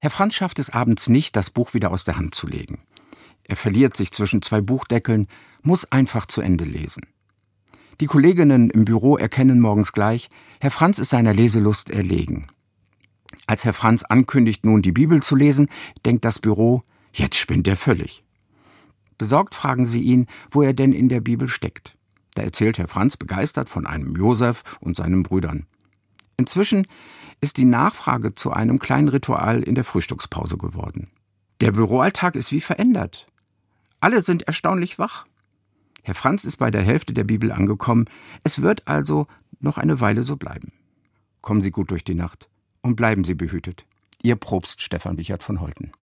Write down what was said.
Herr Franz schafft es abends nicht, das Buch wieder aus der Hand zu legen. Er verliert sich zwischen zwei Buchdeckeln, muss einfach zu Ende lesen. Die Kolleginnen im Büro erkennen morgens gleich, Herr Franz ist seiner Leselust erlegen. Als Herr Franz ankündigt, nun die Bibel zu lesen, denkt das Büro, jetzt spinnt er völlig. Besorgt fragen sie ihn, wo er denn in der Bibel steckt. Da erzählt Herr Franz begeistert von einem Josef und seinen Brüdern. Inzwischen ist die Nachfrage zu einem kleinen Ritual in der Frühstückspause geworden. Der Büroalltag ist wie verändert. Alle sind erstaunlich wach. Herr Franz ist bei der Hälfte der Bibel angekommen. Es wird also noch eine Weile so bleiben. Kommen Sie gut durch die Nacht und bleiben Sie behütet. Ihr Propst Stefan Wichert von Holten.